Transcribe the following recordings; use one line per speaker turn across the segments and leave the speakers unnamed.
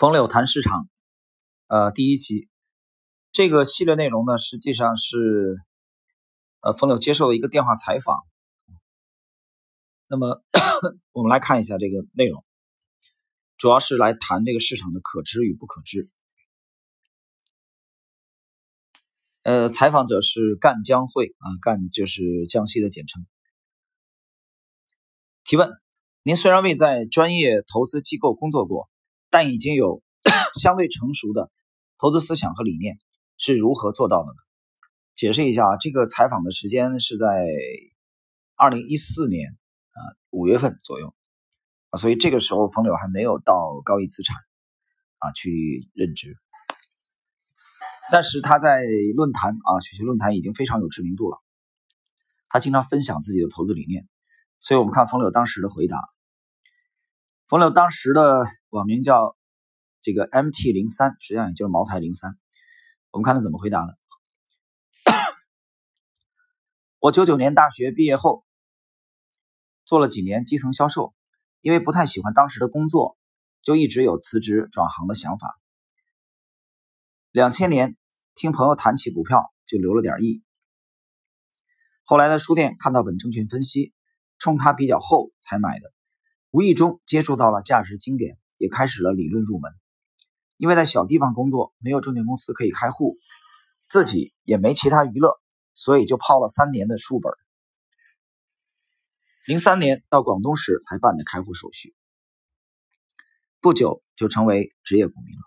冯柳谈市场，呃，第一集这个系列内容呢，实际上是呃冯柳接受了一个电话采访。那么我们来看一下这个内容，主要是来谈这个市场的可知与不可知。呃，采访者是赣江会啊，赣就是江西的简称。提问：您虽然未在专业投资机构工作过。但已经有 相对成熟的投资思想和理念，是如何做到的呢？解释一下啊，这个采访的时间是在二零一四年啊五月份左右啊，所以这个时候冯柳还没有到高毅资产啊去任职，但是他在论坛啊学习论坛已经非常有知名度了，他经常分享自己的投资理念，所以我们看冯柳当时的回答。冯柳当时的网名叫这个 MT 零三，实际上也就是茅台零三。我们看他怎么回答的。我九九年大学毕业后，做了几年基层销售，因为不太喜欢当时的工作，就一直有辞职转行的想法。两千年听朋友谈起股票，就留了点意。后来在书店看到本证券分析，冲它比较厚才买的。无意中接触到了价值经典，也开始了理论入门。因为在小地方工作，没有证券公司可以开户，自己也没其他娱乐，所以就泡了三年的书本。零三年到广东时才办的开户手续，不久就成为职业股民了。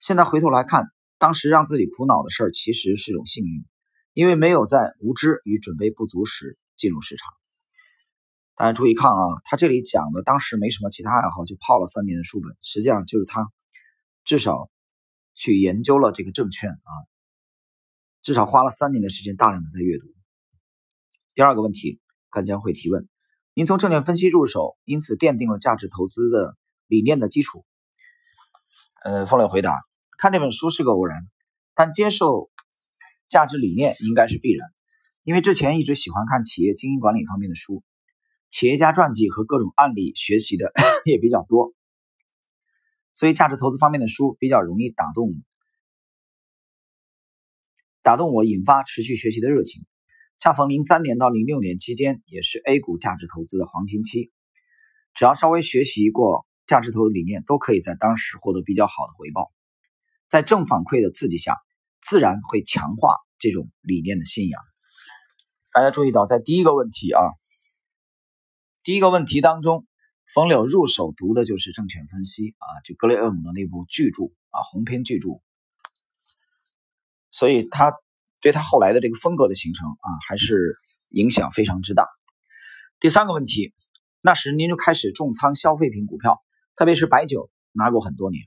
现在回头来看，当时让自己苦恼的事儿，其实是种幸运，因为没有在无知与准备不足时进入市场。大家注意看啊，他这里讲的当时没什么其他爱好，就泡了三年的书本，实际上就是他至少去研究了这个证券啊，至少花了三年的时间，大量的在阅读。第二个问题，赣江会提问：您从证券分析入手，因此奠定了价值投资的理念的基础。呃，风柳回答：看那本书是个偶然，但接受价值理念应该是必然，因为之前一直喜欢看企业经营管理方面的书。企业家传记和各种案例学习的 也比较多，所以价值投资方面的书比较容易打动打动我，引发持续学习的热情。恰逢零三年到零六年期间，也是 A 股价值投资的黄金期，只要稍微学习过价值投资理念，都可以在当时获得比较好的回报。在正反馈的刺激下，自然会强化这种理念的信仰。大家注意到，在第一个问题啊。第一个问题当中，冯柳入手读的就是证券分析啊，就格雷厄姆的那部巨著啊，鸿篇巨著，所以他对他后来的这个风格的形成啊，还是影响非常之大。第三个问题，那时您就开始重仓消费品股票，特别是白酒，拿过很多年。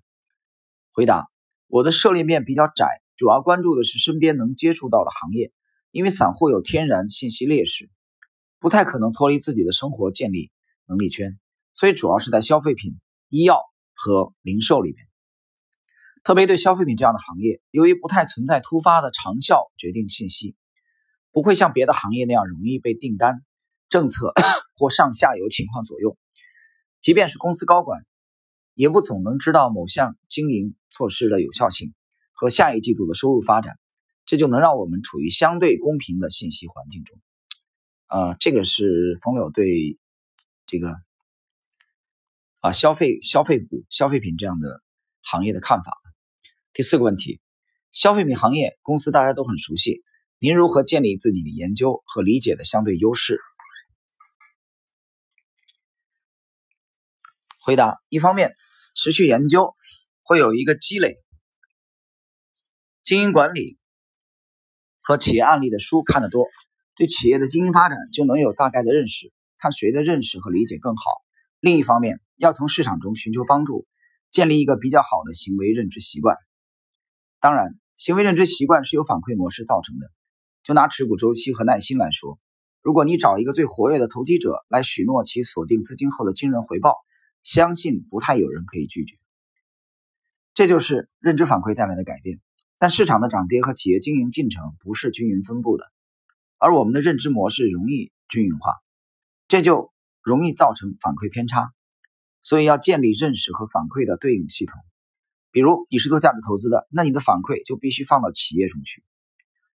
回答：我的涉猎面比较窄，主要关注的是身边能接触到的行业，因为散户有天然信息劣势。不太可能脱离自己的生活建立能力圈，所以主要是在消费品、医药和零售里面。特别对消费品这样的行业，由于不太存在突发的长效决定信息，不会像别的行业那样容易被订单、政策 或上下游情况左右。即便是公司高管，也不总能知道某项经营措施的有效性和下一季度的收入发展，这就能让我们处于相对公平的信息环境中。啊，这个是冯柳对这个啊消费消费股、消费品这样的行业的看法。第四个问题，消费品行业公司大家都很熟悉，您如何建立自己的研究和理解的相对优势？回答：一方面，持续研究会有一个积累，经营管理和企业案例的书看得多。对企业的经营发展就能有大概的认识，看谁的认识和理解更好。另一方面，要从市场中寻求帮助，建立一个比较好的行为认知习惯。当然，行为认知习惯是由反馈模式造成的。就拿持股周期和耐心来说，如果你找一个最活跃的投机者来许诺其锁定资金后的惊人回报，相信不太有人可以拒绝。这就是认知反馈带来的改变。但市场的涨跌和企业经营进程不是均匀分布的。而我们的认知模式容易均匀化，这就容易造成反馈偏差。所以要建立认识和反馈的对应系统，比如你是做价值投资的，那你的反馈就必须放到企业中去，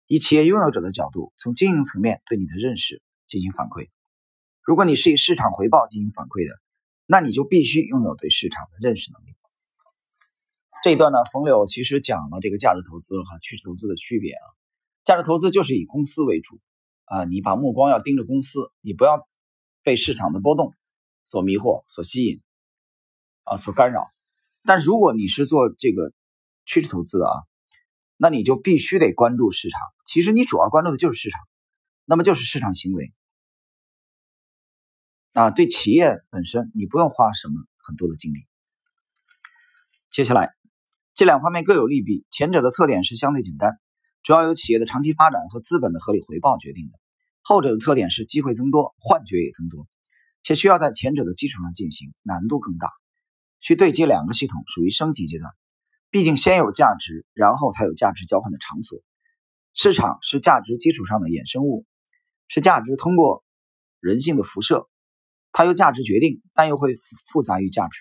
以企业拥有者的角度，从经营层面对你的认识进行反馈。如果你是以市场回报进行反馈的，那你就必须拥有对市场的认识能力。这一段呢，冯柳其实讲了这个价值投资和趋势投资的区别啊。价值投资就是以公司为主啊，你把目光要盯着公司，你不要被市场的波动所迷惑、所吸引啊、所干扰。但如果你是做这个趋势投资的啊，那你就必须得关注市场。其实你主要关注的就是市场，那么就是市场行为啊。对企业本身，你不用花什么很多的精力。接下来，这两方面各有利弊。前者的特点是相对简单，主要由企业的长期发展和资本的合理回报决定的；后者的特点是机会增多，幻觉也增多，且需要在前者的基础上进行，难度更大。去对接两个系统属于升级阶段，毕竟先有价值，然后才有价值交换的场所。市场是价值基础上的衍生物，是价值通过人性的辐射，它由价值决定，但又会复杂于价值，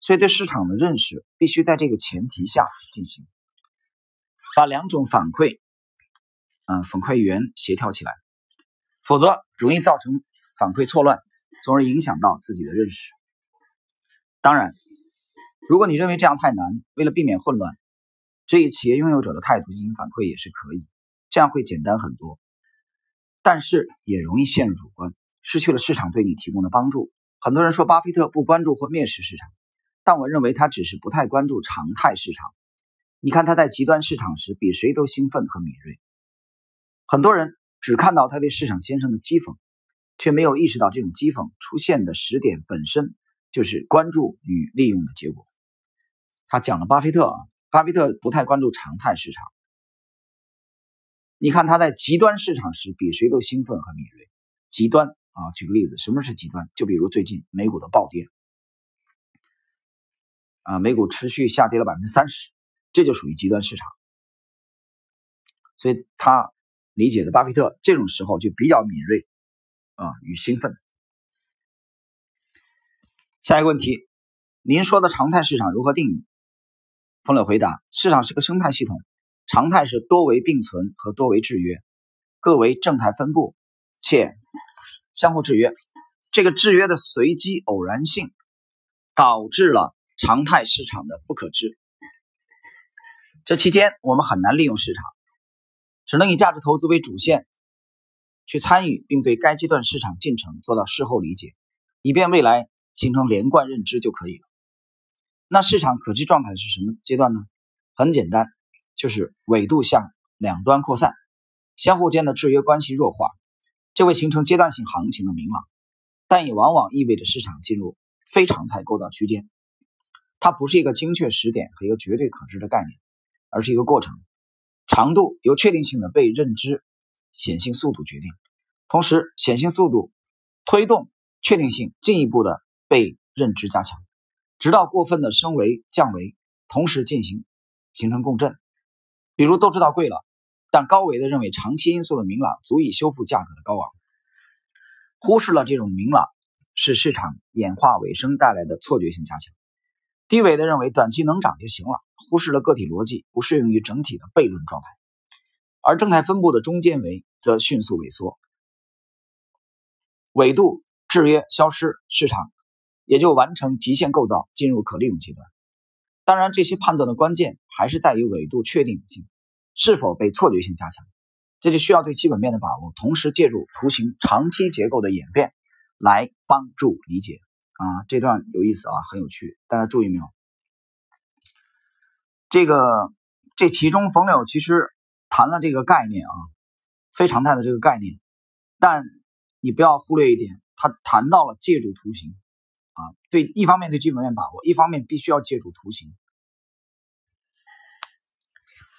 所以对市场的认识必须在这个前提下进行，把两种反馈，嗯，反馈源协调起来，否则容易造成反馈错乱，从而影响到自己的认识。当然。如果你认为这样太难，为了避免混乱，只以企业拥有者的态度进行反馈也是可以，这样会简单很多。但是也容易陷入主观，失去了市场对你提供的帮助。很多人说巴菲特不关注或蔑视市场，但我认为他只是不太关注常态市场。你看他在极端市场时比谁都兴奋和敏锐。很多人只看到他对市场先生的讥讽，却没有意识到这种讥讽出现的时点本身就是关注与利用的结果。他讲了巴菲特啊，巴菲特不太关注常态市场。你看他在极端市场时比谁都兴奋和敏锐。极端啊，举个例子，什么是极端？就比如最近美股的暴跌啊，美股持续下跌了百分之三十，这就属于极端市场。所以他理解的巴菲特这种时候就比较敏锐啊与兴奋。下一个问题，您说的常态市场如何定义？冯柳回答：市场是个生态系统，常态是多维并存和多维制约，各为正态分布，且相互制约。这个制约的随机偶然性，导致了常态市场的不可知。这期间我们很难利用市场，只能以价值投资为主线去参与，并对该阶段市场进程做到事后理解，以便未来形成连贯认知就可以了。那市场可知状态是什么阶段呢？很简单，就是纬度向两端扩散，相互间的制约关系弱化，这会形成阶段性行情的明朗，但也往往意味着市场进入非常态构造区间。它不是一个精确时点和一个绝对可知的概念，而是一个过程，长度由确定性的被认知显性速度决定，同时显性速度推动确定性进一步的被认知加强。直到过分的升维降维同时进行，形成共振。比如都知道贵了，但高维的认为长期因素的明朗足以修复价格的高昂，忽视了这种明朗是市场演化尾声带来的错觉性加强。低维的认为短期能涨就行了，忽视了个体逻辑不适用于整体的悖论状态。而正态分布的中间维则迅速萎缩，纬度制约消失，市场。也就完成极限构造，进入可利用阶段。当然，这些判断的关键还是在于纬度确定性是否被错觉性加强，这就需要对基本面的把握，同时借助图形长期结构的演变来帮助理解。啊，这段有意思啊，很有趣，大家注意没有？这个这其中冯柳其实谈了这个概念啊，非常态的这个概念，但你不要忽略一点，他谈到了借助图形。啊，对，一方面对基本面把握，一方面必须要借助图形。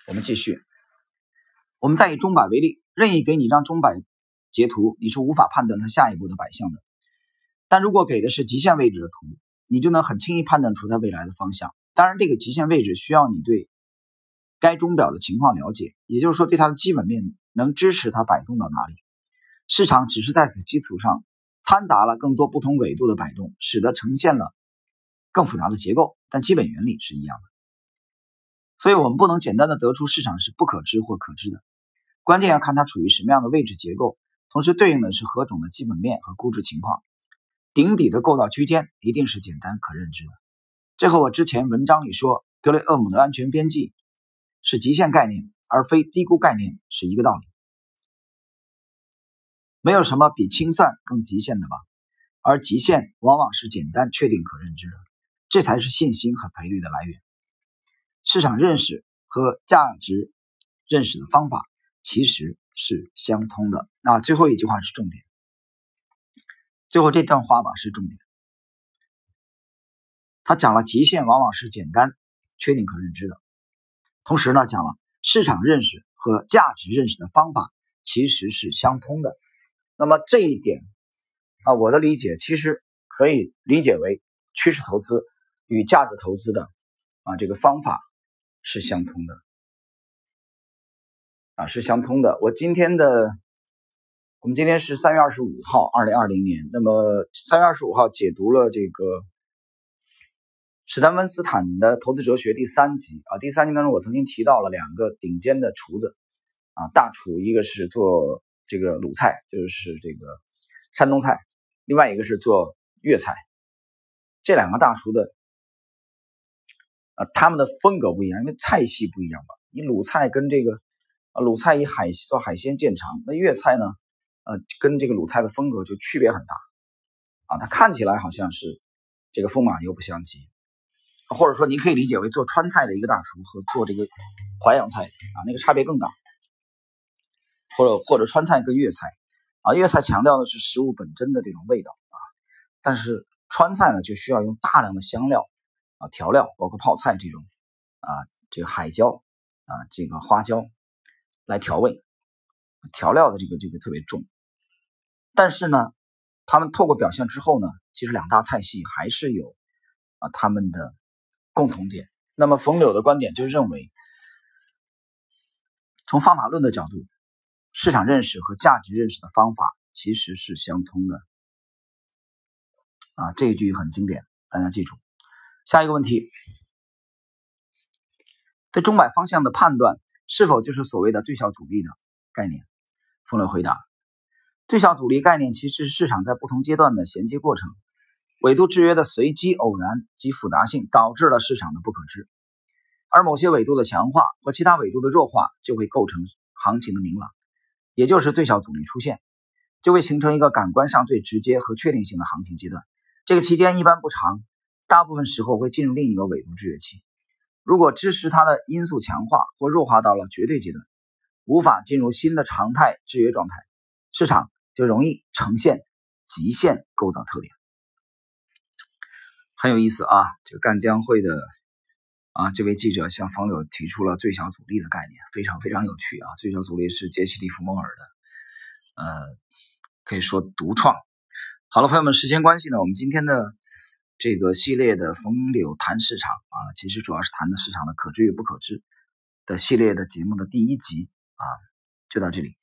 我们继续，我们再以钟摆为例，任意给你一张钟摆截图，你是无法判断它下一步的摆向的。但如果给的是极限位置的图，你就能很轻易判断出它未来的方向。当然，这个极限位置需要你对该钟表的情况了解，也就是说，对它的基本面能支持它摆动到哪里。市场只是在此基础上。掺杂了更多不同纬度的摆动，使得呈现了更复杂的结构，但基本原理是一样的。所以我们不能简单的得出市场是不可知或可知的，关键要看它处于什么样的位置结构，同时对应的是何种的基本面和估值情况。顶底的构造区间一定是简单可认知的，这和我之前文章里说格雷厄姆的安全边际是极限概念而非低估概念是一个道理。没有什么比清算更极限的吧，而极限往往是简单确定可认知的，这才是信心和赔率的来源。市场认识和价值认识的方法其实是相通的。那最后一句话是重点。最后这段话吧是重点，他讲了极限往往是简单、确定、可认知的，同时呢讲了市场认识和价值认识的方法其实是相通的。那么这一点啊，我的理解其实可以理解为趋势投资与价值投资的啊这个方法是相通的啊是相通的。我今天的。我们今天是三月二十五号，二零二零年。那么三月二十五号解读了这个史丹温斯坦的投资哲学第三集啊。第三集当中，我曾经提到了两个顶尖的厨子啊，大厨，一个是做这个鲁菜，就是这个山东菜；另外一个是做粤菜。这两个大厨的啊，他们的风格不一样，因为菜系不一样吧。你鲁菜跟这个啊，鲁菜以海做海鲜见长，那粤菜呢？呃，跟这个鲁菜的风格就区别很大。啊，它看起来好像是这个风马牛不相及，或者说您可以理解为做川菜的一个大厨和做这个淮扬菜啊，那个差别更大，或者或者川菜跟粤菜啊，粤菜强调的是食物本真的这种味道啊，但是川菜呢就需要用大量的香料啊调料，包括泡菜这种啊这个海椒啊这个花椒来调味，调料的这个这个特别重。但是呢，他们透过表现之后呢，其实两大菜系还是有啊他们的共同点。那么冯柳的观点就认为，从方法论的角度，市场认识和价值认识的方法其实是相通的。啊，这一句很经典，大家记住。下一个问题，对中买方向的判断是否就是所谓的最小阻力的概念？冯柳回答。最小阻力概念其实是市场在不同阶段的衔接过程，纬度制约的随机偶然及复杂性导致了市场的不可知，而某些纬度的强化和其他纬度的弱化就会构成行情的明朗，也就是最小阻力出现，就会形成一个感官上最直接和确定性的行情阶段。这个期间一般不长，大部分时候会进入另一个纬度制约期。如果支持它的因素强化或弱化到了绝对阶段，无法进入新的常态制约状态，市场。就容易呈现极限构造特点，很有意思啊！这个赣江会的啊，这位记者向冯柳提出了最小阻力的概念，非常非常有趣啊！最小阻力是杰西·利弗莫尔的，呃，可以说独创。好了，朋友们，时间关系呢，我们今天的这个系列的冯柳谈市场啊，其实主要是谈的市场的可知与不可知的系列的节目的第一集啊，就到这里。